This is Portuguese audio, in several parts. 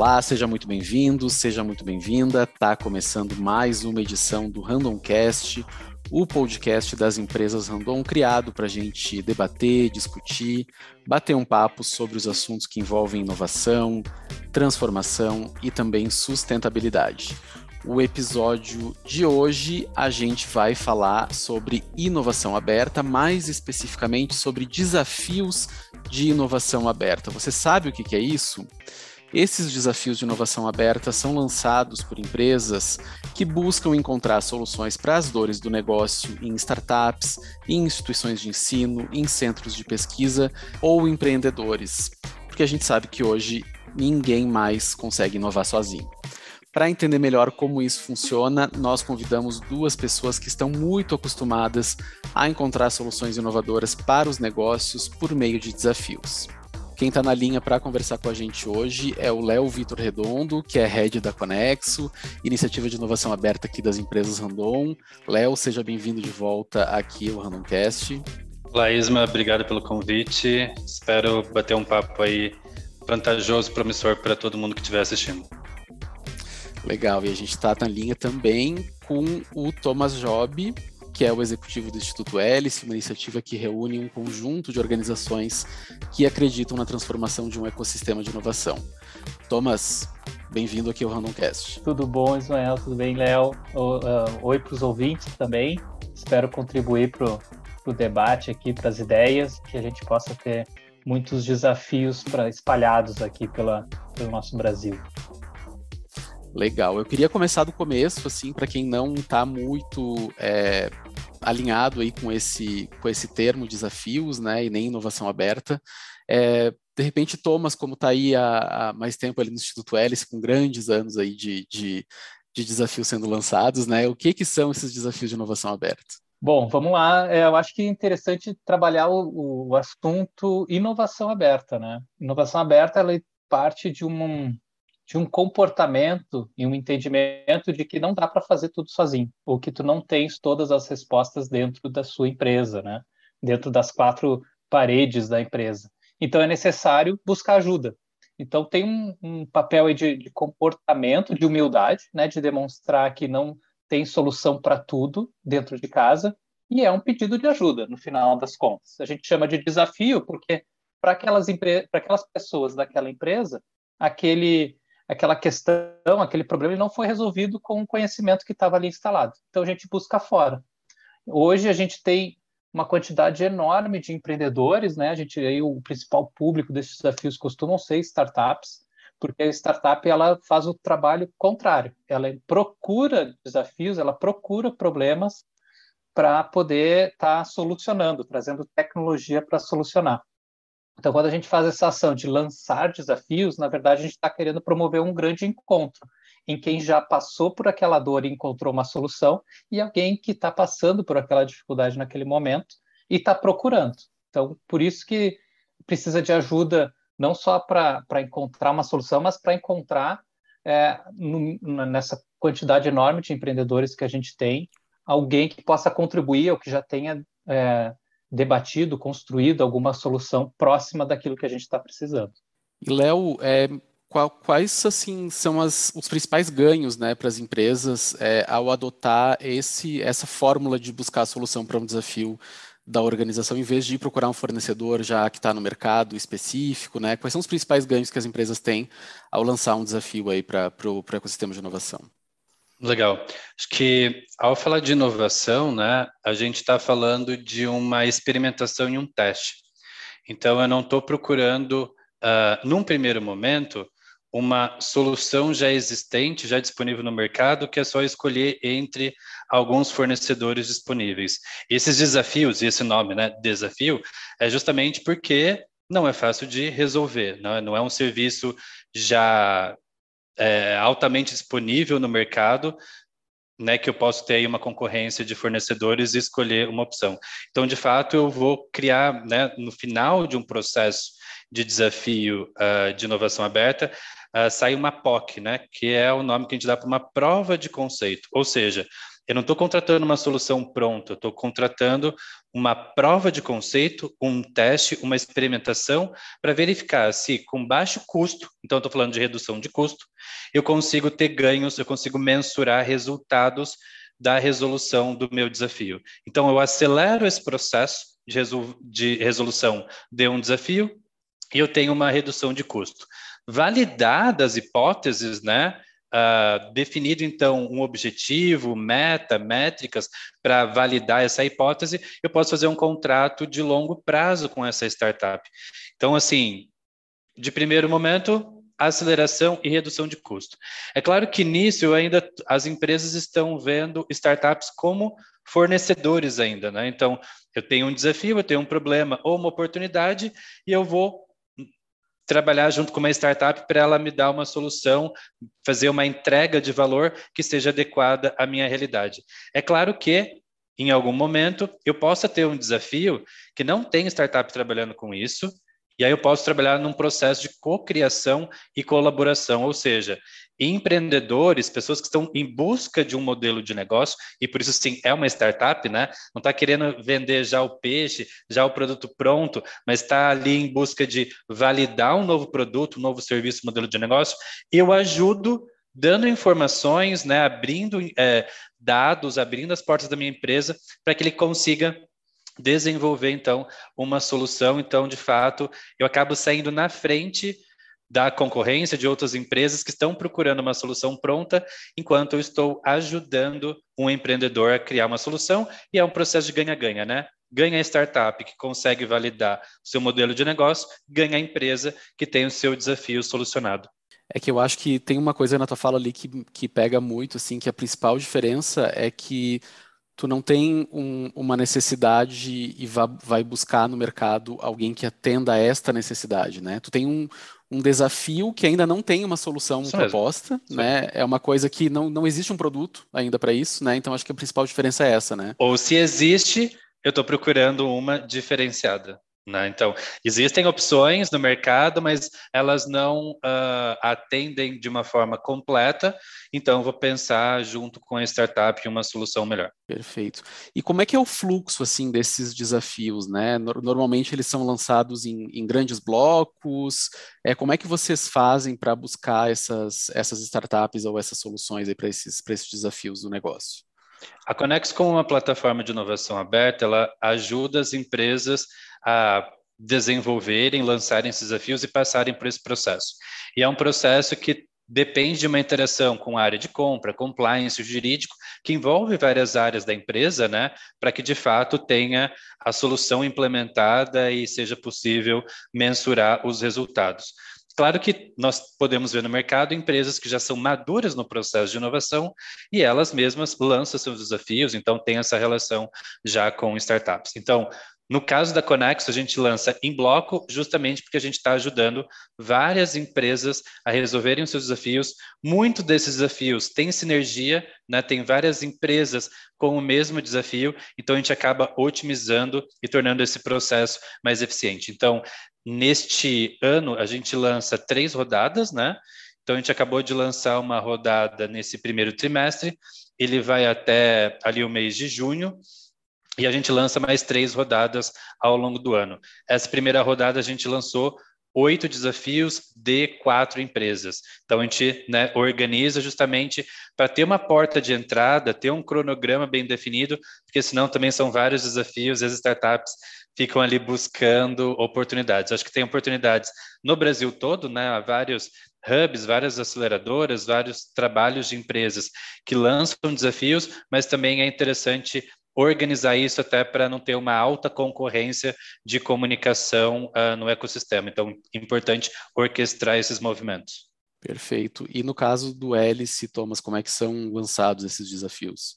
Olá, seja muito bem-vindo, seja muito bem-vinda. Tá começando mais uma edição do Randomcast, o podcast das empresas Random criado para a gente debater, discutir, bater um papo sobre os assuntos que envolvem inovação, transformação e também sustentabilidade. O episódio de hoje a gente vai falar sobre inovação aberta, mais especificamente sobre desafios de inovação aberta. Você sabe o que é isso? Esses desafios de inovação aberta são lançados por empresas que buscam encontrar soluções para as dores do negócio em startups, em instituições de ensino, em centros de pesquisa ou empreendedores, porque a gente sabe que hoje ninguém mais consegue inovar sozinho. Para entender melhor como isso funciona, nós convidamos duas pessoas que estão muito acostumadas a encontrar soluções inovadoras para os negócios por meio de desafios. Quem está na linha para conversar com a gente hoje é o Léo Vitor Redondo, que é head da Conexo, iniciativa de inovação aberta aqui das empresas Randon. Léo, seja bem-vindo de volta aqui ao Randomcast. Olá, Isma, obrigado pelo convite. Espero bater um papo aí vantajoso, promissor para todo mundo que estiver assistindo. Legal, e a gente está na linha também com o Thomas Job, que é o executivo do Instituto Hélice, uma iniciativa que reúne um conjunto de organizações que acreditam na transformação de um ecossistema de inovação. Thomas, bem-vindo aqui ao Randomcast. Tudo bom, Ismael? Tudo bem, Léo? Uh, oi para os ouvintes também. Espero contribuir para o debate aqui, para as ideias, que a gente possa ter muitos desafios para espalhados aqui pela, pelo nosso Brasil. Legal. Eu queria começar do começo, assim, para quem não está muito é, alinhado aí com esse, com esse termo desafios, né, e nem inovação aberta. É, de repente, Thomas, como está aí há, há, mais tempo ali no Instituto Hélice, com grandes anos aí de, de, de desafios sendo lançados, né, o que, que são esses desafios de inovação aberta? Bom, vamos lá. É, eu acho que é interessante trabalhar o, o assunto inovação aberta, né? Inovação aberta, ela parte de um, de um comportamento e um entendimento de que não dá para fazer tudo sozinho, ou que tu não tens todas as respostas dentro da sua empresa, né? Dentro das quatro paredes da empresa. Então é necessário buscar ajuda. Então tem um, um papel de, de, comportamento, de humildade, né? De demonstrar que não tem solução para tudo dentro de casa e é um pedido de ajuda no final das contas. A gente chama de desafio porque para aquelas para aquelas pessoas daquela empresa, aquele aquela questão, aquele problema não foi resolvido com o conhecimento que estava ali instalado. Então a gente busca fora. Hoje a gente tem uma quantidade enorme de empreendedores, né? A gente aí o principal público desses desafios costumam ser startups, porque a startup ela faz o trabalho contrário. Ela procura desafios, ela procura problemas para poder estar tá solucionando, trazendo tecnologia para solucionar. Então, quando a gente faz essa ação de lançar desafios, na verdade, a gente está querendo promover um grande encontro em quem já passou por aquela dor e encontrou uma solução e alguém que está passando por aquela dificuldade naquele momento e está procurando. Então, por isso que precisa de ajuda não só para encontrar uma solução, mas para encontrar é, no, nessa quantidade enorme de empreendedores que a gente tem, alguém que possa contribuir ou que já tenha é, debatido, construído alguma solução próxima daquilo que a gente está precisando. E Léo, é, quais assim são as, os principais ganhos, né, para as empresas é, ao adotar esse, essa fórmula de buscar a solução para um desafio da organização, em vez de ir procurar um fornecedor já que está no mercado específico, né? Quais são os principais ganhos que as empresas têm ao lançar um desafio aí para o ecossistema de inovação? Legal. Acho que ao falar de inovação, né, a gente está falando de uma experimentação e um teste. Então, eu não estou procurando, uh, num primeiro momento, uma solução já existente, já disponível no mercado, que é só escolher entre alguns fornecedores disponíveis. Esses desafios, e esse nome, né, desafio, é justamente porque não é fácil de resolver, não é, não é um serviço já é, altamente disponível no mercado, né, que eu posso ter aí uma concorrência de fornecedores e escolher uma opção. Então, de fato, eu vou criar, né, no final de um processo de desafio uh, de inovação aberta, uh, sai uma POC, né, que é o nome que a gente dá para uma prova de conceito. Ou seja, eu não estou contratando uma solução pronta, estou contratando uma prova de conceito, um teste, uma experimentação para verificar se com baixo custo, então estou falando de redução de custo, eu consigo ter ganhos, eu consigo mensurar resultados da resolução do meu desafio. Então eu acelero esse processo de, resol de resolução de um desafio e eu tenho uma redução de custo. Validadas hipóteses, né? Uh, definido então um objetivo, meta, métricas para validar essa hipótese, eu posso fazer um contrato de longo prazo com essa startup. Então, assim, de primeiro momento, aceleração e redução de custo. É claro que nisso ainda as empresas estão vendo startups como fornecedores ainda, né? Então, eu tenho um desafio, eu tenho um problema ou uma oportunidade e eu vou trabalhar junto com uma startup para ela me dar uma solução, fazer uma entrega de valor que seja adequada à minha realidade. É claro que em algum momento eu possa ter um desafio que não tem startup trabalhando com isso, e aí eu posso trabalhar num processo de cocriação e colaboração, ou seja, empreendedores, pessoas que estão em busca de um modelo de negócio, e por isso sim é uma startup, né? Não está querendo vender já o peixe, já o produto pronto, mas está ali em busca de validar um novo produto, um novo serviço, modelo de negócio. Eu ajudo dando informações, né, abrindo é, dados, abrindo as portas da minha empresa para que ele consiga desenvolver então uma solução. Então, de fato, eu acabo saindo na frente da concorrência de outras empresas que estão procurando uma solução pronta, enquanto eu estou ajudando um empreendedor a criar uma solução, e é um processo de ganha-ganha, né? Ganha a startup que consegue validar o seu modelo de negócio, ganha a empresa que tem o seu desafio solucionado. É que eu acho que tem uma coisa na tua fala ali que, que pega muito, assim, que a principal diferença é que tu não tem um, uma necessidade e va, vai buscar no mercado alguém que atenda a esta necessidade, né? Tu tem um, um desafio que ainda não tem uma solução proposta, né? É uma coisa que não, não existe um produto ainda para isso, né? Então acho que a principal diferença é essa, né? Ou se existe, eu estou procurando uma diferenciada. Né? Então, existem opções no mercado, mas elas não uh, atendem de uma forma completa, então vou pensar junto com a startup uma solução melhor. Perfeito. E como é que é o fluxo assim desses desafios? Né? Normalmente eles são lançados em, em grandes blocos. É, como é que vocês fazem para buscar essas, essas startups ou essas soluções para esses, esses desafios do negócio? A Conex, como uma plataforma de inovação aberta, ela ajuda as empresas a desenvolverem, lançarem esses desafios e passarem por esse processo. E é um processo que depende de uma interação com a área de compra, compliance, jurídico, que envolve várias áreas da empresa, né, para que de fato tenha a solução implementada e seja possível mensurar os resultados. Claro que nós podemos ver no mercado empresas que já são maduras no processo de inovação e elas mesmas lançam seus desafios, então tem essa relação já com startups. Então, no caso da Conex, a gente lança em bloco, justamente porque a gente está ajudando várias empresas a resolverem os seus desafios. Muitos desses desafios têm sinergia, né? tem várias empresas com o mesmo desafio, então a gente acaba otimizando e tornando esse processo mais eficiente. Então, neste ano, a gente lança três rodadas, né? Então, a gente acabou de lançar uma rodada nesse primeiro trimestre, ele vai até ali o mês de junho, e a gente lança mais três rodadas ao longo do ano. Essa primeira rodada a gente lançou oito desafios de quatro empresas. Então a gente né, organiza justamente para ter uma porta de entrada, ter um cronograma bem definido, porque senão também são vários desafios as startups ficam ali buscando oportunidades. Acho que tem oportunidades no Brasil todo, né? Há vários hubs, várias aceleradoras, vários trabalhos de empresas que lançam desafios, mas também é interessante organizar isso até para não ter uma alta concorrência de comunicação uh, no ecossistema. Então, importante orquestrar esses movimentos. Perfeito. E no caso do Hélice, Thomas, como é que são lançados esses desafios?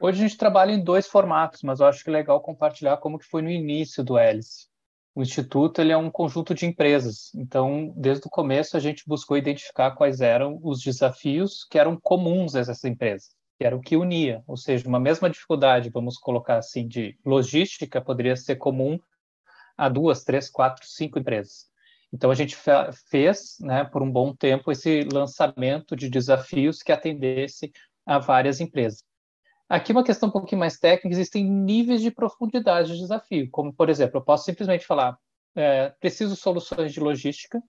Hoje a gente trabalha em dois formatos, mas eu acho que é legal compartilhar como que foi no início do Hélice. O Instituto ele é um conjunto de empresas, então desde o começo a gente buscou identificar quais eram os desafios que eram comuns a essas empresas que era o que unia, ou seja, uma mesma dificuldade, vamos colocar assim, de logística poderia ser comum a duas, três, quatro, cinco empresas. Então a gente fez, né, por um bom tempo esse lançamento de desafios que atendesse a várias empresas. Aqui uma questão um pouquinho mais técnica, existem níveis de profundidade de desafio, como, por exemplo, eu posso simplesmente falar, é, preciso soluções de logística,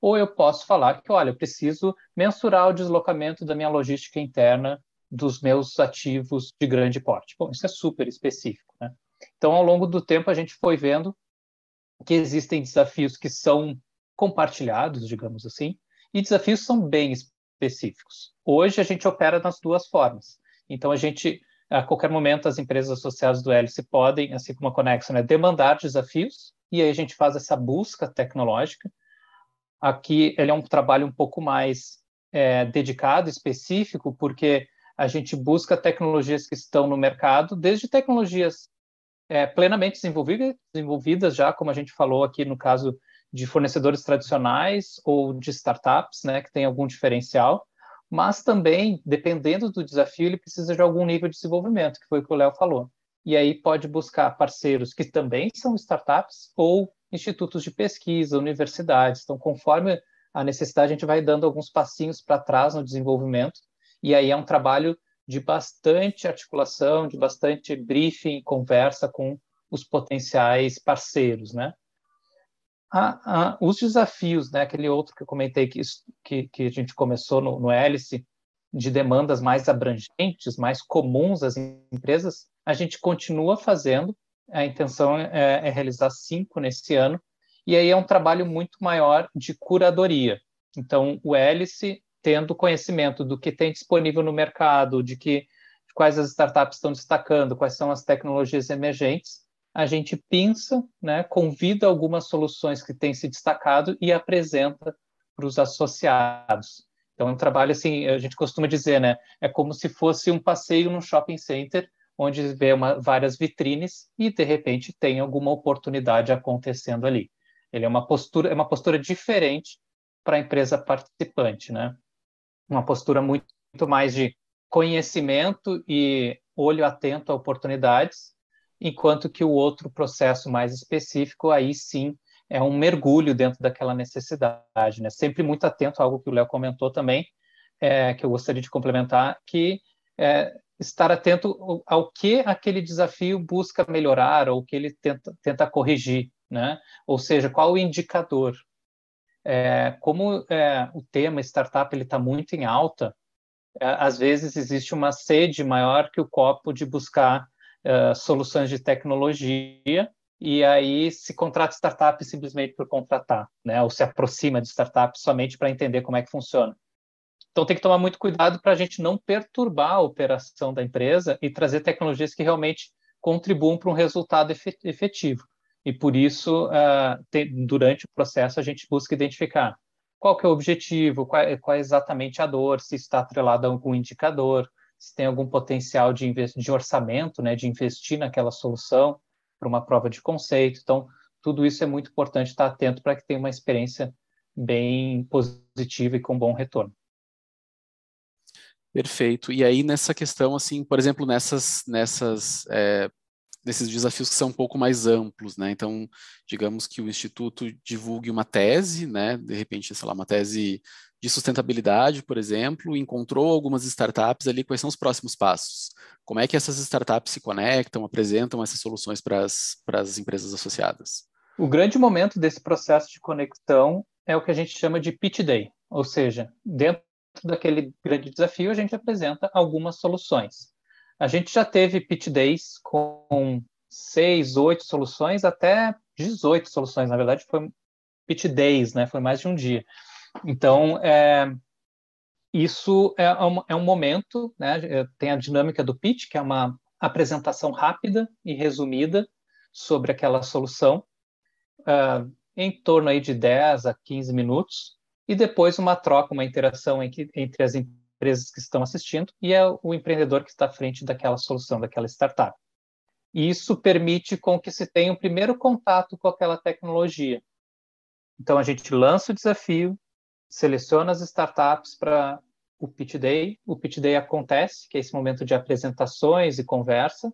ou eu posso falar que, olha, eu preciso mensurar o deslocamento da minha logística interna dos meus ativos de grande porte. Bom, isso é super específico, né? Então, ao longo do tempo, a gente foi vendo que existem desafios que são compartilhados, digamos assim, e desafios são bem específicos. Hoje, a gente opera nas duas formas. Então, a gente, a qualquer momento, as empresas associadas do Hélice podem, assim como a Conexo, né, demandar desafios, e aí a gente faz essa busca tecnológica. Aqui, ele é um trabalho um pouco mais é, dedicado, específico, porque a gente busca tecnologias que estão no mercado, desde tecnologias é, plenamente desenvolvidas, desenvolvidas já, como a gente falou aqui no caso de fornecedores tradicionais ou de startups, né, que tem algum diferencial, mas também, dependendo do desafio, ele precisa de algum nível de desenvolvimento, que foi o que o Léo falou. E aí pode buscar parceiros que também são startups ou institutos de pesquisa, universidades. Então, conforme a necessidade, a gente vai dando alguns passinhos para trás no desenvolvimento, e aí é um trabalho de bastante articulação, de bastante briefing, conversa com os potenciais parceiros, né? Ah, ah, os desafios, né? Aquele outro que eu comentei que, que, que a gente começou no, no Hélice, de demandas mais abrangentes, mais comuns às empresas, a gente continua fazendo. A intenção é, é realizar cinco nesse ano, e aí é um trabalho muito maior de curadoria. Então, o Hélice tendo conhecimento do que tem disponível no mercado, de que quais as startups estão destacando, quais são as tecnologias emergentes, a gente pinça, né, convida algumas soluções que têm se destacado e apresenta para os associados. Então, é um trabalho assim, a gente costuma dizer, né, é como se fosse um passeio no shopping center, onde vê uma, várias vitrines e de repente tem alguma oportunidade acontecendo ali. Ele é uma postura, é uma postura diferente para a empresa participante, né? Uma postura muito, mais de conhecimento e olho atento a oportunidades, enquanto que o outro processo mais específico, aí sim, é um mergulho dentro daquela necessidade, né? Sempre muito atento a algo que o Léo comentou também, é, que eu gostaria de complementar, que é, estar atento ao que aquele desafio busca melhorar ou que ele tenta, tenta corrigir, né? Ou seja, qual o indicador é, como é, o tema startup está muito em alta, é, às vezes existe uma sede maior que o copo de buscar é, soluções de tecnologia e aí se contrata startup simplesmente por contratar, né? Ou se aproxima de startup somente para entender como é que funciona. Então tem que tomar muito cuidado para a gente não perturbar a operação da empresa e trazer tecnologias que realmente contribuam para um resultado efetivo. E por isso, uh, tem, durante o processo, a gente busca identificar qual que é o objetivo, qual, qual é exatamente a dor, se está atrelado a algum indicador, se tem algum potencial de, de orçamento, né, de investir naquela solução para uma prova de conceito. Então, tudo isso é muito importante estar atento para que tenha uma experiência bem positiva e com bom retorno. Perfeito. E aí nessa questão, assim, por exemplo, nessas nessas é, desses desafios que são um pouco mais amplos, né? Então, digamos que o instituto divulgue uma tese, né? De repente, sei lá, uma tese de sustentabilidade, por exemplo, encontrou algumas startups ali, quais são os próximos passos? Como é que essas startups se conectam, apresentam essas soluções para as, empresas associadas? O grande momento desse processo de conexão é o que a gente chama de pitch day, ou seja, dentro daquele grande desafio, a gente apresenta algumas soluções. A gente já teve pitch days com seis, oito soluções, até 18 soluções. Na verdade, foi pitch days, né? Foi mais de um dia. Então, é, isso é um, é um momento, né? Tem a dinâmica do pitch, que é uma apresentação rápida e resumida sobre aquela solução, uh, em torno aí de 10 a 15 minutos, e depois uma troca, uma interação entre, entre as empresas empresas que estão assistindo e é o empreendedor que está à frente daquela solução, daquela startup. E isso permite com que se tenha um primeiro contato com aquela tecnologia. Então a gente lança o desafio, seleciona as startups para o Pitch Day. O Pitch Day acontece, que é esse momento de apresentações e conversa.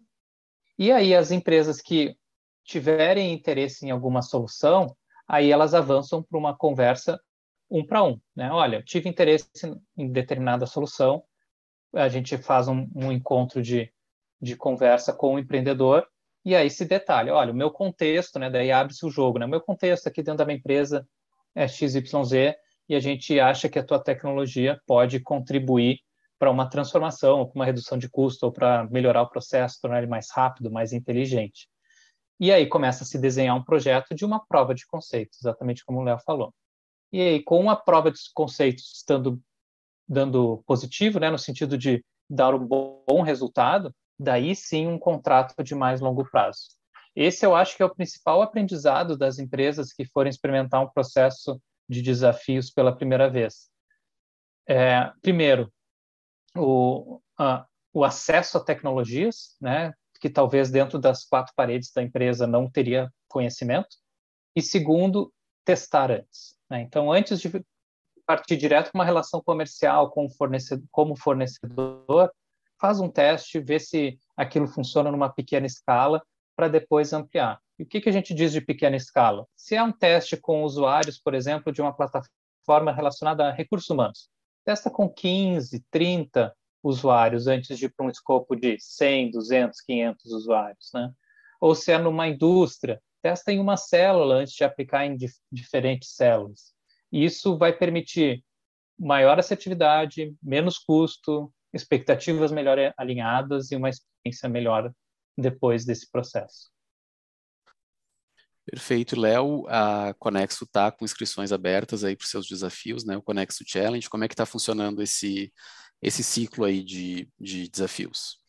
E aí as empresas que tiverem interesse em alguma solução, aí elas avançam para uma conversa um para um, né? Olha, tive interesse em determinada solução, a gente faz um, um encontro de de conversa com o empreendedor e aí se detalha, olha, o meu contexto, né, daí abre-se o jogo, né, o meu contexto aqui dentro da minha empresa é XYZ e a gente acha que a tua tecnologia pode contribuir para uma transformação, ou para uma redução de custo, ou para melhorar o processo, tornar ele mais rápido, mais inteligente. E aí começa a se desenhar um projeto de uma prova de conceitos, exatamente como o Léo falou. E aí, com a prova de conceitos estando dando positivo, né, no sentido de dar um bom resultado, daí sim um contrato de mais longo prazo. Esse eu acho que é o principal aprendizado das empresas que forem experimentar um processo de desafios pela primeira vez. É, primeiro, o, a, o acesso a tecnologias, né, que talvez dentro das quatro paredes da empresa não teria conhecimento. E segundo, testar antes. Né? Então, antes de partir direto para uma relação comercial com fornecedor, como fornecedor, faz um teste, vê se aquilo funciona numa pequena escala para depois ampliar. E o que, que a gente diz de pequena escala? Se é um teste com usuários, por exemplo, de uma plataforma relacionada a recursos humanos, testa com 15, 30 usuários antes de ir para um escopo de 100, 200, 500 usuários, né? Ou se é numa indústria, testa em uma célula antes de aplicar em dif diferentes células. Isso vai permitir maior assertividade, menos custo, expectativas melhor alinhadas e uma experiência melhor depois desse processo. Perfeito, Léo. A Conexo está com inscrições abertas aí para os seus desafios, né? O Conexo Challenge. Como é que está funcionando esse, esse ciclo aí de, de desafios?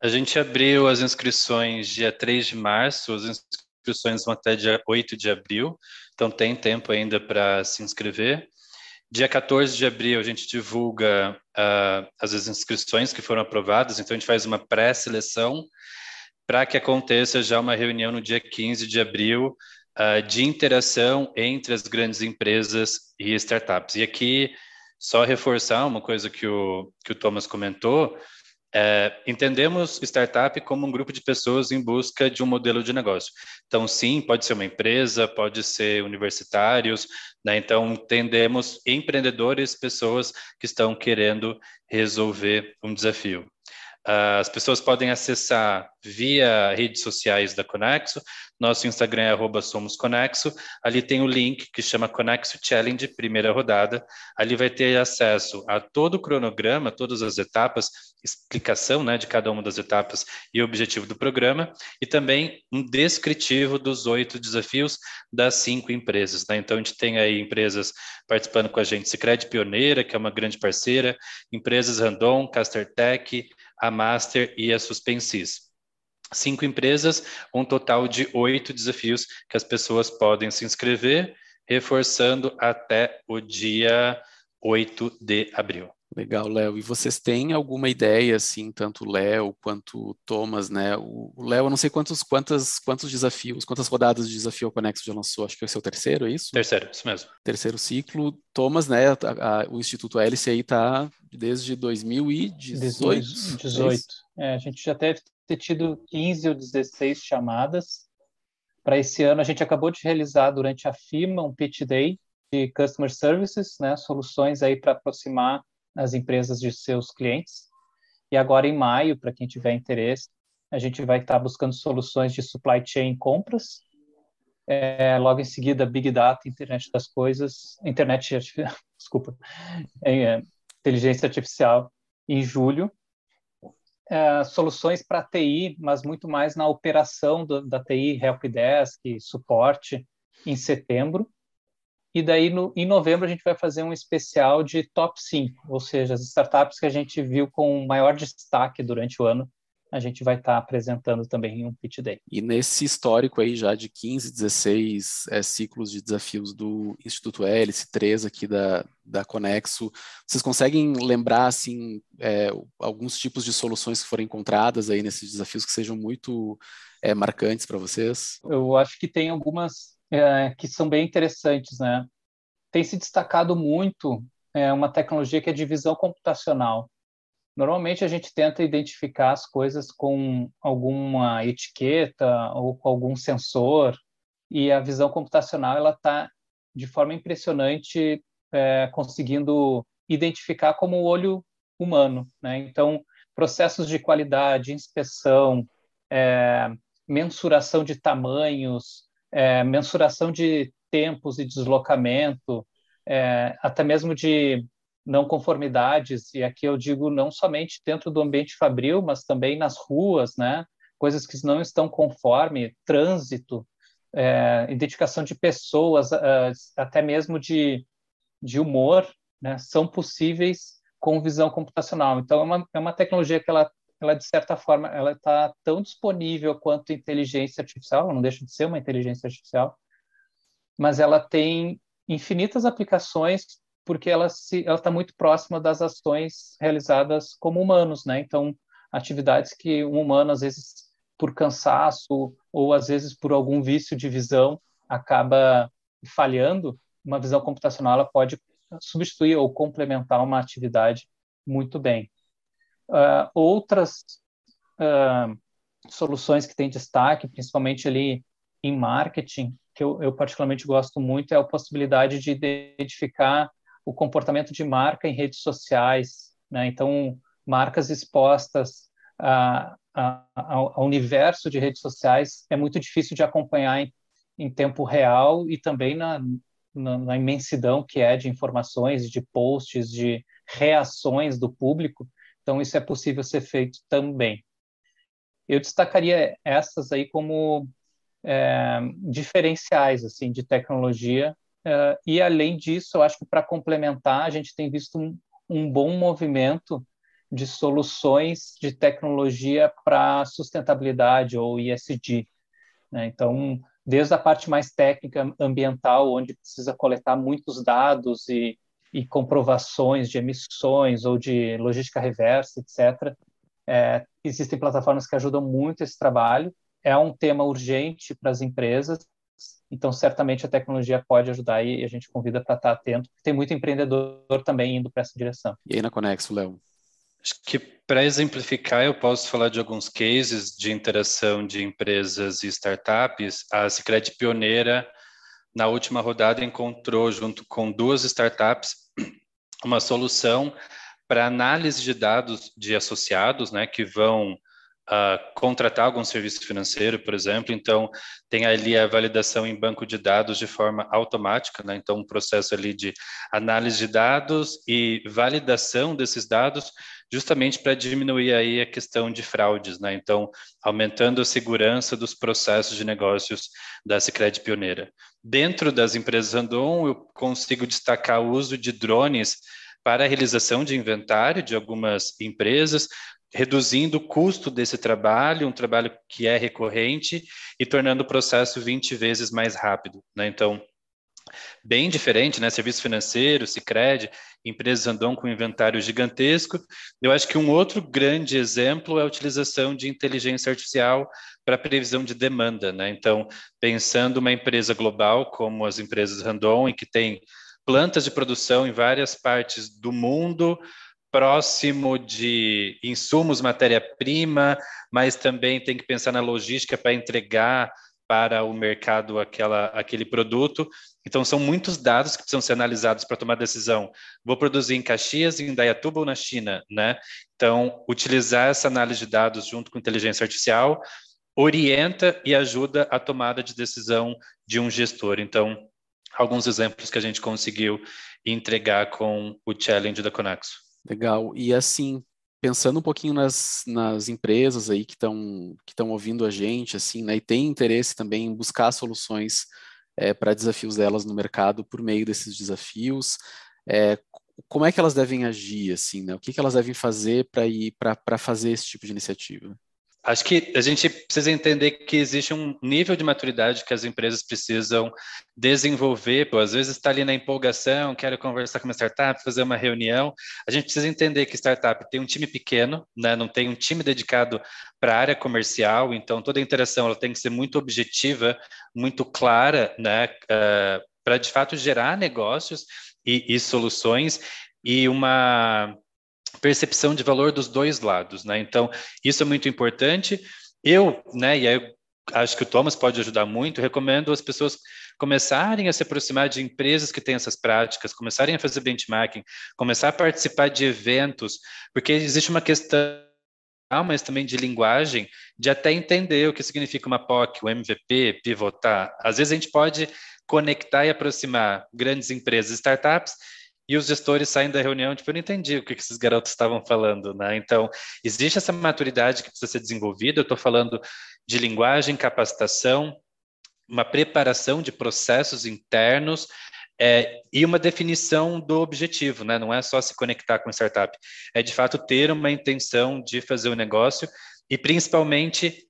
A gente abriu as inscrições dia 3 de março, as inscrições vão até dia 8 de abril, então tem tempo ainda para se inscrever. Dia 14 de abril a gente divulga uh, as inscrições que foram aprovadas, então a gente faz uma pré-seleção para que aconteça já uma reunião no dia 15 de abril uh, de interação entre as grandes empresas e startups. E aqui, só reforçar uma coisa que o, que o Thomas comentou, é, entendemos startup como um grupo de pessoas em busca de um modelo de negócio. Então, sim, pode ser uma empresa, pode ser universitários, né? então entendemos empreendedores, pessoas que estão querendo resolver um desafio. As pessoas podem acessar via redes sociais da Conexo. Nosso Instagram é @somosconexo. Ali tem o link que chama Conexo Challenge, primeira rodada. Ali vai ter acesso a todo o cronograma, todas as etapas, explicação né, de cada uma das etapas e objetivo do programa, e também um descritivo dos oito desafios das cinco empresas. Né? Então, a gente tem aí empresas participando com a gente, Sicredi Pioneira, que é uma grande parceira, empresas Randon, Castertech, a Master e a Suspensis. Cinco empresas, um total de oito desafios que as pessoas podem se inscrever, reforçando até o dia 8 de abril. Legal, Léo. E vocês têm alguma ideia, assim, tanto o Léo quanto o Thomas, né? O Léo, eu não sei quantos, quantas, quantos desafios, quantas rodadas de desafio Conexo já lançou, acho que ser o terceiro, é isso? Terceiro, isso mesmo. Terceiro ciclo. Thomas, né, a, a, o Instituto Hélice aí está desde 2018. 18. É, a gente já deve ter tido 15 ou 16 chamadas. Para esse ano, a gente acabou de realizar durante a FIMA um pitch day de Customer Services, né, soluções aí para aproximar as empresas de seus clientes. E agora, em maio, para quem tiver interesse, a gente vai estar buscando soluções de supply chain compras. É, logo em seguida, Big Data, Internet das Coisas, Internet, desculpa, é, inteligência artificial em julho. É, soluções para TI, mas muito mais na operação do, da TI, helpdesk, suporte, em setembro. E daí, no, em novembro, a gente vai fazer um especial de top 5, ou seja, as startups que a gente viu com maior destaque durante o ano, a gente vai estar tá apresentando também em um Pitch Day. E nesse histórico aí já de 15, 16 é, ciclos de desafios do Instituto Hélice, 3 aqui da, da Conexo, vocês conseguem lembrar, assim, é, alguns tipos de soluções que foram encontradas aí nesses desafios que sejam muito é, marcantes para vocês? Eu acho que tem algumas é, que são bem interessantes, né? Tem se destacado muito é, uma tecnologia que é de visão computacional. Normalmente a gente tenta identificar as coisas com alguma etiqueta ou com algum sensor, e a visão computacional ela está de forma impressionante é, conseguindo identificar como o olho humano, né? Então, processos de qualidade, inspeção, é, mensuração de tamanhos, é, mensuração de tempos e deslocamento, é, até mesmo de não conformidades, e aqui eu digo não somente dentro do ambiente fabril, mas também nas ruas, né? coisas que não estão conforme, trânsito, é, identificação de pessoas, até mesmo de, de humor, né? são possíveis com visão computacional. Então, é uma, é uma tecnologia que ela, ela de certa forma, ela está tão disponível quanto inteligência artificial, não deixa de ser uma inteligência artificial, mas ela tem infinitas aplicações porque ela se ela está muito próxima das ações realizadas como humanos, né? Então, atividades que um humano às vezes por cansaço ou às vezes por algum vício de visão acaba falhando, uma visão computacional ela pode substituir ou complementar uma atividade muito bem. Uh, outras uh, soluções que têm destaque, principalmente ali em marketing, que eu, eu particularmente gosto muito, é a possibilidade de identificar o comportamento de marca em redes sociais, né? Então, marcas expostas a, a, ao universo de redes sociais é muito difícil de acompanhar em, em tempo real e também na, na, na, imensidão que é de informações, de posts, de reações do público. Então, isso é possível ser feito também. Eu destacaria essas aí como é, diferenciais assim de tecnologia Uh, e além disso, eu acho que para complementar, a gente tem visto um, um bom movimento de soluções de tecnologia para sustentabilidade ou ISD. Né? Então, desde a parte mais técnica ambiental, onde precisa coletar muitos dados e, e comprovações de emissões ou de logística reversa, etc. É, existem plataformas que ajudam muito esse trabalho. É um tema urgente para as empresas então, certamente a tecnologia pode ajudar e a gente convida para estar atento. Tem muito empreendedor também indo para essa direção. E aí na Conexo, Léo? Acho que para exemplificar, eu posso falar de alguns cases de interação de empresas e startups. A Sicredi pioneira na última rodada encontrou junto com duas startups uma solução para análise de dados de associados, né, que vão uh, contratar algum serviço financeiro, por exemplo, então tem ali a validação em banco de dados de forma automática, né? então um processo ali de análise de dados e validação desses dados justamente para diminuir aí a questão de fraudes, né? Então, aumentando a segurança dos processos de negócios da Sicredi Pioneira. Dentro das empresas Randon, eu consigo destacar o uso de drones para a realização de inventário de algumas empresas, reduzindo o custo desse trabalho, um trabalho que é recorrente, e tornando o processo 20 vezes mais rápido. Né? Então, bem diferente, né? Serviço financeiro, Sicredi, empresas andam com inventário gigantesco. Eu acho que um outro grande exemplo é a utilização de inteligência artificial para previsão de demanda, né? Então, pensando uma empresa global como as empresas Randon, em que tem plantas de produção em várias partes do mundo, próximo de insumos, matéria-prima, mas também tem que pensar na logística para entregar para o mercado aquela, aquele produto. Então, são muitos dados que precisam ser analisados para tomar decisão. Vou produzir em Caxias, em Dayatuba ou na China, né? Então, utilizar essa análise de dados junto com inteligência artificial orienta e ajuda a tomada de decisão de um gestor. Então, alguns exemplos que a gente conseguiu entregar com o challenge da Conexo. Legal. E assim, pensando um pouquinho nas, nas empresas aí que estão que estão ouvindo a gente, assim, né, e tem interesse também em buscar soluções é, para desafios delas no mercado por meio desses desafios, é, como é que elas devem agir, assim, né? O que, que elas devem fazer para ir para fazer esse tipo de iniciativa? Acho que a gente precisa entender que existe um nível de maturidade que as empresas precisam desenvolver. Pô, às vezes está ali na empolgação, quero conversar com uma startup, fazer uma reunião. A gente precisa entender que startup tem um time pequeno, né? não tem um time dedicado para a área comercial, então toda a interação ela tem que ser muito objetiva, muito clara, né? Uh, para de fato gerar negócios e, e soluções e uma percepção de valor dos dois lados, né? Então, isso é muito importante. Eu, né, e aí eu acho que o Thomas pode ajudar muito, recomendo as pessoas começarem a se aproximar de empresas que têm essas práticas, começarem a fazer benchmarking, começar a participar de eventos, porque existe uma questão mas também de linguagem, de até entender o que significa uma POC, o MVP, pivotar. Às vezes a gente pode conectar e aproximar grandes empresas, startups, e os gestores saem da reunião, tipo, eu não entendi o que esses garotos estavam falando, né? Então, existe essa maturidade que precisa ser desenvolvida, eu estou falando de linguagem, capacitação, uma preparação de processos internos é, e uma definição do objetivo, né? Não é só se conectar com startup, é de fato ter uma intenção de fazer o um negócio e principalmente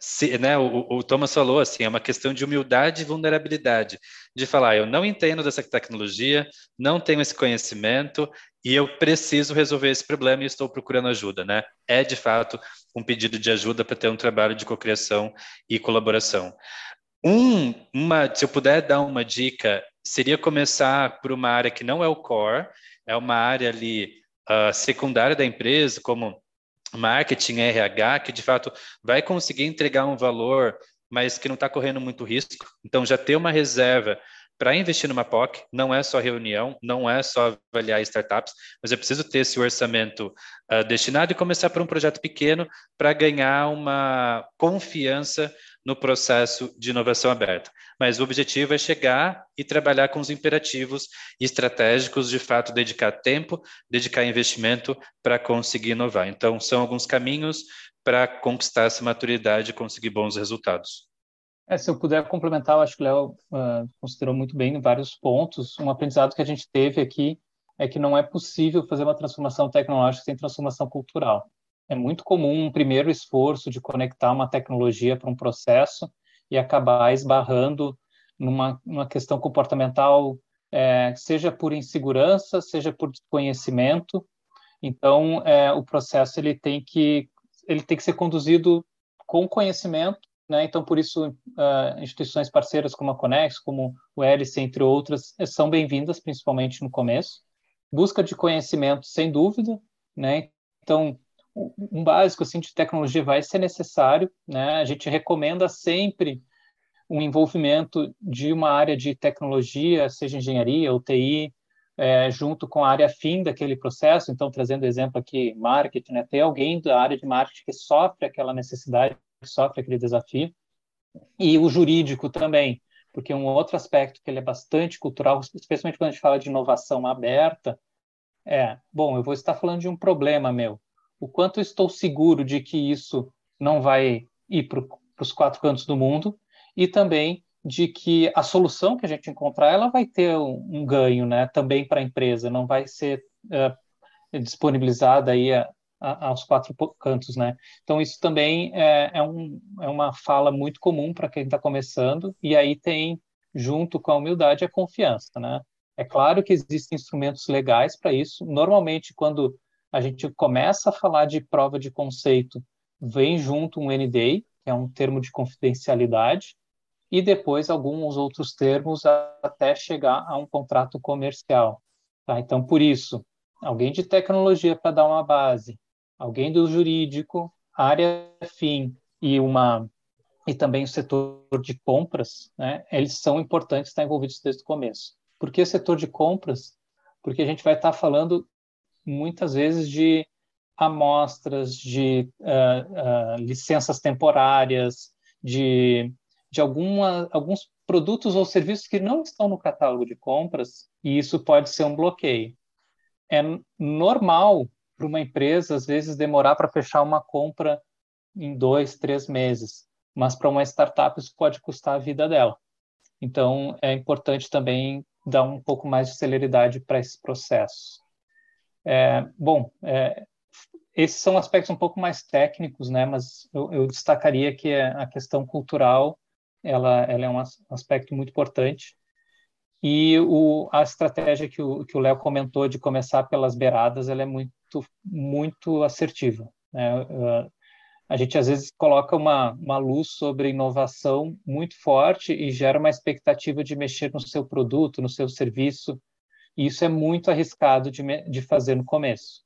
se, né, o, o, Thomas falou assim, é uma questão de humildade e vulnerabilidade, de falar, eu não entendo dessa tecnologia, não tenho esse conhecimento e eu preciso resolver esse problema e estou procurando ajuda, né? É de fato um pedido de ajuda para ter um trabalho de cocriação e colaboração. Um, uma, se eu puder dar uma dica, seria começar por uma área que não é o core, é uma área ali uh, secundária da empresa, como marketing, RH, que de fato vai conseguir entregar um valor, mas que não está correndo muito risco. Então, já ter uma reserva para investir numa POC, não é só reunião, não é só avaliar startups, mas eu preciso ter esse orçamento uh, destinado e começar por um projeto pequeno para ganhar uma confiança no processo de inovação aberta. Mas o objetivo é chegar e trabalhar com os imperativos estratégicos, de fato, dedicar tempo, dedicar investimento para conseguir inovar. Então, são alguns caminhos para conquistar essa maturidade e conseguir bons resultados. É, se eu puder complementar, eu acho que o Léo uh, considerou muito bem em vários pontos. Um aprendizado que a gente teve aqui é que não é possível fazer uma transformação tecnológica sem transformação cultural é muito comum um primeiro esforço de conectar uma tecnologia para um processo e acabar esbarrando numa, numa questão comportamental, é, seja por insegurança, seja por desconhecimento. Então, é, o processo ele tem que ele tem que ser conduzido com conhecimento, né? Então, por isso, uh, instituições parceiras como a Conex, como o Hélice, entre outras, são bem-vindas, principalmente no começo. Busca de conhecimento, sem dúvida, né? Então, um básico assim de tecnologia vai ser necessário, né? A gente recomenda sempre um envolvimento de uma área de tecnologia, seja engenharia ou TI, é, junto com a área fim daquele processo. Então, trazendo exemplo aqui, marketing, né? Ter alguém da área de marketing que sofre aquela necessidade, que sofre aquele desafio. E o jurídico também, porque um outro aspecto que ele é bastante cultural, especialmente quando a gente fala de inovação aberta, é, bom, eu vou estar falando de um problema meu, o quanto estou seguro de que isso não vai ir para os quatro cantos do mundo e também de que a solução que a gente encontrar ela vai ter um, um ganho, né, também para a empresa, não vai ser uh, disponibilizada aí a, a, aos quatro cantos, né? Então isso também é, é, um, é uma fala muito comum para quem está começando e aí tem junto com a humildade a confiança, né? É claro que existem instrumentos legais para isso. Normalmente quando a gente começa a falar de prova de conceito, vem junto um NDA, que é um termo de confidencialidade, e depois alguns outros termos até chegar a um contrato comercial. Tá? Então, por isso, alguém de tecnologia para dar uma base, alguém do jurídico, área fim e uma e também o setor de compras, né, eles são importantes estar envolvidos desde o começo. Por que setor de compras? Porque a gente vai estar falando muitas vezes de amostras, de uh, uh, licenças temporárias, de, de alguma, alguns produtos ou serviços que não estão no catálogo de compras, e isso pode ser um bloqueio. É normal para uma empresa, às vezes, demorar para fechar uma compra em dois, três meses, mas para uma startup isso pode custar a vida dela. Então, é importante também dar um pouco mais de celeridade para esse processo. É, bom, é, esses são aspectos um pouco mais técnicos, né? Mas eu, eu destacaria que a questão cultural ela, ela é um aspecto muito importante. E o, a estratégia que o que o Léo comentou de começar pelas beiradas, ela é muito muito assertiva. Né? A gente às vezes coloca uma, uma luz sobre inovação muito forte e gera uma expectativa de mexer no seu produto, no seu serviço, isso é muito arriscado de, de fazer no começo.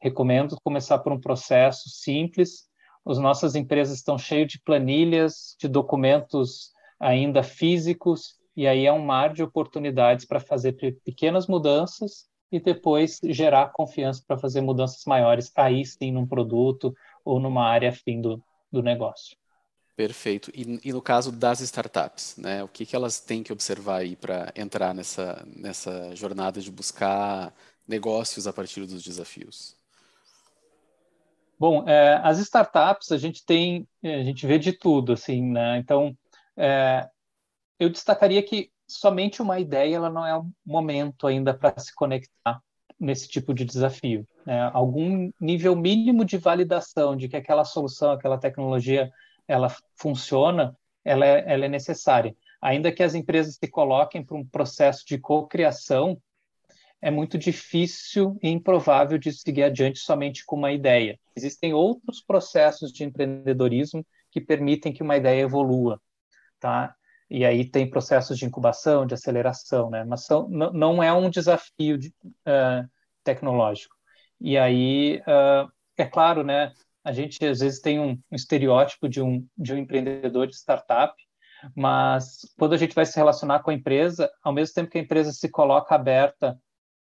Recomendo começar por um processo simples. As nossas empresas estão cheias de planilhas, de documentos ainda físicos, e aí é um mar de oportunidades para fazer pequenas mudanças e depois gerar confiança para fazer mudanças maiores, aí sim num produto ou numa área afim do, do negócio. Perfeito. E, e, no caso das startups, né, o que, que elas têm que observar aí para entrar nessa, nessa jornada de buscar negócios a partir dos desafios? Bom, é, as startups a gente tem, a gente vê de tudo, assim, né? Então, é, eu destacaria que somente uma ideia ela não é o momento ainda para se conectar nesse tipo de desafio. Né? Algum nível mínimo de validação de que aquela solução, aquela tecnologia, ela funciona, ela é, ela é necessária. Ainda que as empresas se coloquem para um processo de cocriação, é muito difícil e improvável de seguir adiante somente com uma ideia. Existem outros processos de empreendedorismo que permitem que uma ideia evolua, tá? E aí tem processos de incubação, de aceleração, né? Mas são, não é um desafio de, uh, tecnológico. E aí, uh, é claro, né? A gente às vezes tem um, um estereótipo de um, de um empreendedor de startup, mas quando a gente vai se relacionar com a empresa, ao mesmo tempo que a empresa se coloca aberta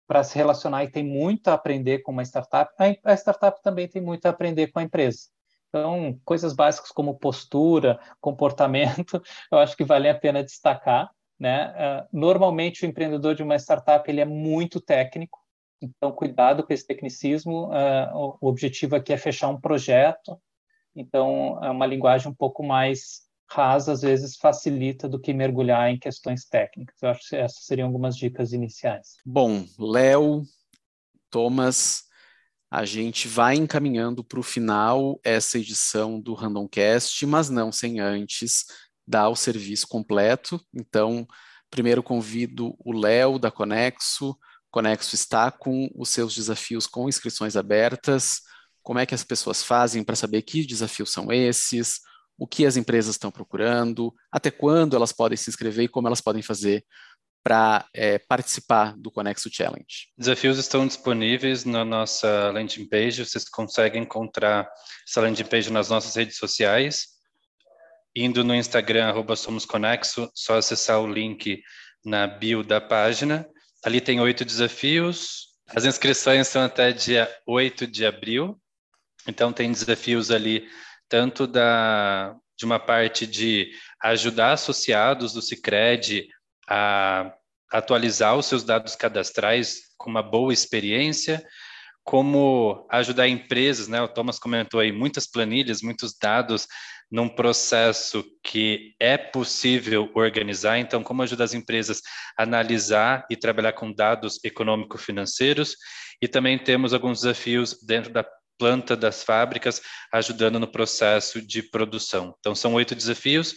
para se relacionar e tem muito a aprender com uma startup, a startup também tem muito a aprender com a empresa. Então, coisas básicas como postura, comportamento, eu acho que vale a pena destacar. Né? Uh, normalmente, o empreendedor de uma startup ele é muito técnico, então cuidado com esse tecnicismo. Uh, o objetivo aqui é fechar um projeto, então é uma linguagem um pouco mais rasa, às vezes facilita do que mergulhar em questões técnicas. Eu acho que essas seriam algumas dicas iniciais. Bom, Léo, Thomas, a gente vai encaminhando para o final essa edição do Randomcast, mas não sem antes dar o serviço completo. Então, primeiro convido o Léo da Conexo. Conexo está com os seus desafios com inscrições abertas. Como é que as pessoas fazem para saber que desafios são esses? O que as empresas estão procurando? Até quando elas podem se inscrever e como elas podem fazer para é, participar do Conexo Challenge? Desafios estão disponíveis na nossa landing page. Vocês conseguem encontrar essa landing page nas nossas redes sociais. Indo no Instagram, arroba SomosConexo, só acessar o link na bio da página. Ali tem oito desafios. As inscrições são até dia 8 de abril. Então, tem desafios ali, tanto da, de uma parte de ajudar associados do Cicred a atualizar os seus dados cadastrais com uma boa experiência, como ajudar empresas, né? O Thomas comentou aí muitas planilhas, muitos dados num processo que é possível organizar. Então, como ajudar as empresas a analisar e trabalhar com dados econômico-financeiros? E também temos alguns desafios dentro da planta das fábricas, ajudando no processo de produção. Então, são oito desafios.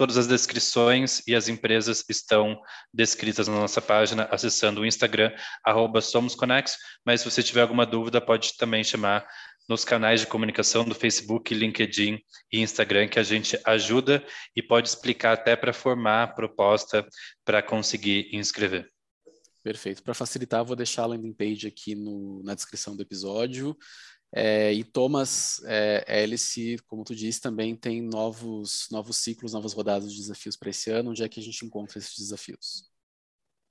Todas as descrições e as empresas estão descritas na nossa página, acessando o Instagram, arroba SomosConex, mas se você tiver alguma dúvida, pode também chamar nos canais de comunicação do Facebook, LinkedIn e Instagram, que a gente ajuda e pode explicar até para formar a proposta para conseguir inscrever. Perfeito. Para facilitar, vou deixar a landing page aqui no, na descrição do episódio. É, e Thomas é, Hélice, como tu disse, também tem novos, novos ciclos, novas rodadas de desafios para esse ano. Onde é que a gente encontra esses desafios?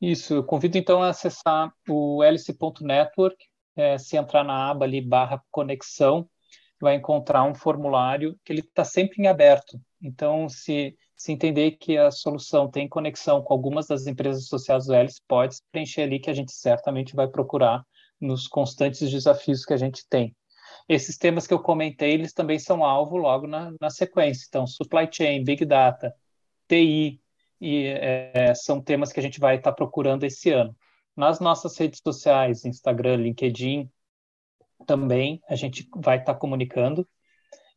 Isso, eu convido então a acessar o hélice.network, é, se entrar na aba ali, barra conexão, vai encontrar um formulário que ele está sempre em aberto. Então, se, se entender que a solução tem conexão com algumas das empresas associadas ao Hélice, pode preencher ali que a gente certamente vai procurar nos constantes desafios que a gente tem. Esses temas que eu comentei, eles também são alvo logo na, na sequência. Então, supply chain, big data, TI, e é, são temas que a gente vai estar tá procurando esse ano. Nas nossas redes sociais, Instagram, LinkedIn, também a gente vai estar tá comunicando.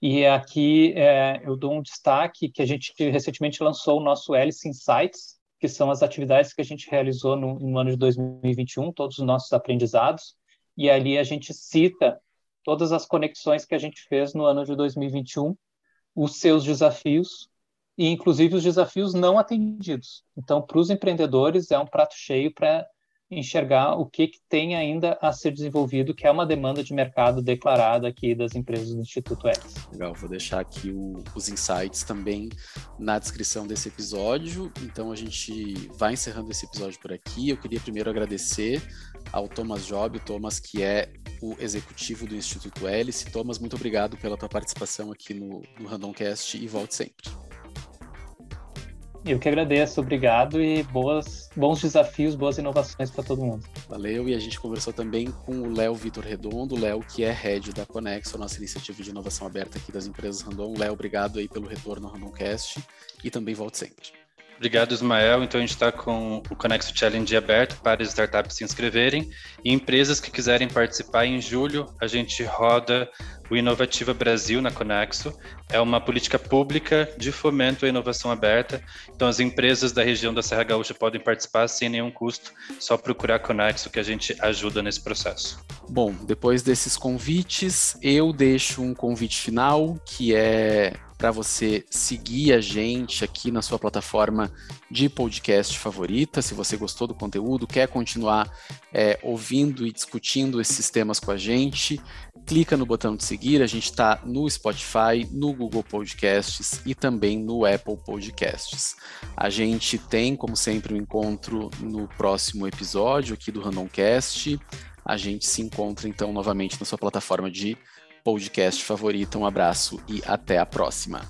E aqui é, eu dou um destaque que a gente recentemente lançou o nosso Alice Insights, que são as atividades que a gente realizou no, no ano de 2021, todos os nossos aprendizados. E ali a gente cita todas as conexões que a gente fez no ano de 2021, os seus desafios e inclusive os desafios não atendidos. Então, para os empreendedores é um prato cheio para enxergar o que, que tem ainda a ser desenvolvido, que é uma demanda de mercado declarada aqui das empresas do Instituto Elis. Legal, vou deixar aqui o, os insights também na descrição desse episódio. Então a gente vai encerrando esse episódio por aqui. Eu queria primeiro agradecer ao Thomas Job, Thomas que é o executivo do Instituto Hélice. Thomas, muito obrigado pela tua participação aqui no, no Randomcast e volte sempre. Eu que agradeço, obrigado e boas, bons desafios, boas inovações para todo mundo. Valeu, e a gente conversou também com o Léo Vitor Redondo, Léo que é head da Conexo, nossa iniciativa de inovação aberta aqui das empresas Randon. Léo, obrigado aí pelo retorno ao Randomcast e também volte sempre. Obrigado, Ismael. Então, a gente está com o Conexo Challenge aberto para startups se inscreverem. E empresas que quiserem participar, em julho, a gente roda o Inovativa Brasil na Conexo. É uma política pública de fomento à inovação aberta. Então, as empresas da região da Serra Gaúcha podem participar sem nenhum custo, só procurar a Conexo que a gente ajuda nesse processo. Bom, depois desses convites, eu deixo um convite final, que é para você seguir a gente aqui na sua plataforma de podcast favorita. Se você gostou do conteúdo, quer continuar é, ouvindo e discutindo esses temas com a gente, clica no botão de seguir. A gente está no Spotify, no Google Podcasts e também no Apple Podcasts. A gente tem, como sempre, um encontro no próximo episódio aqui do Randomcast. A gente se encontra então novamente na sua plataforma de podcast podcast favorito. Um abraço e até a próxima.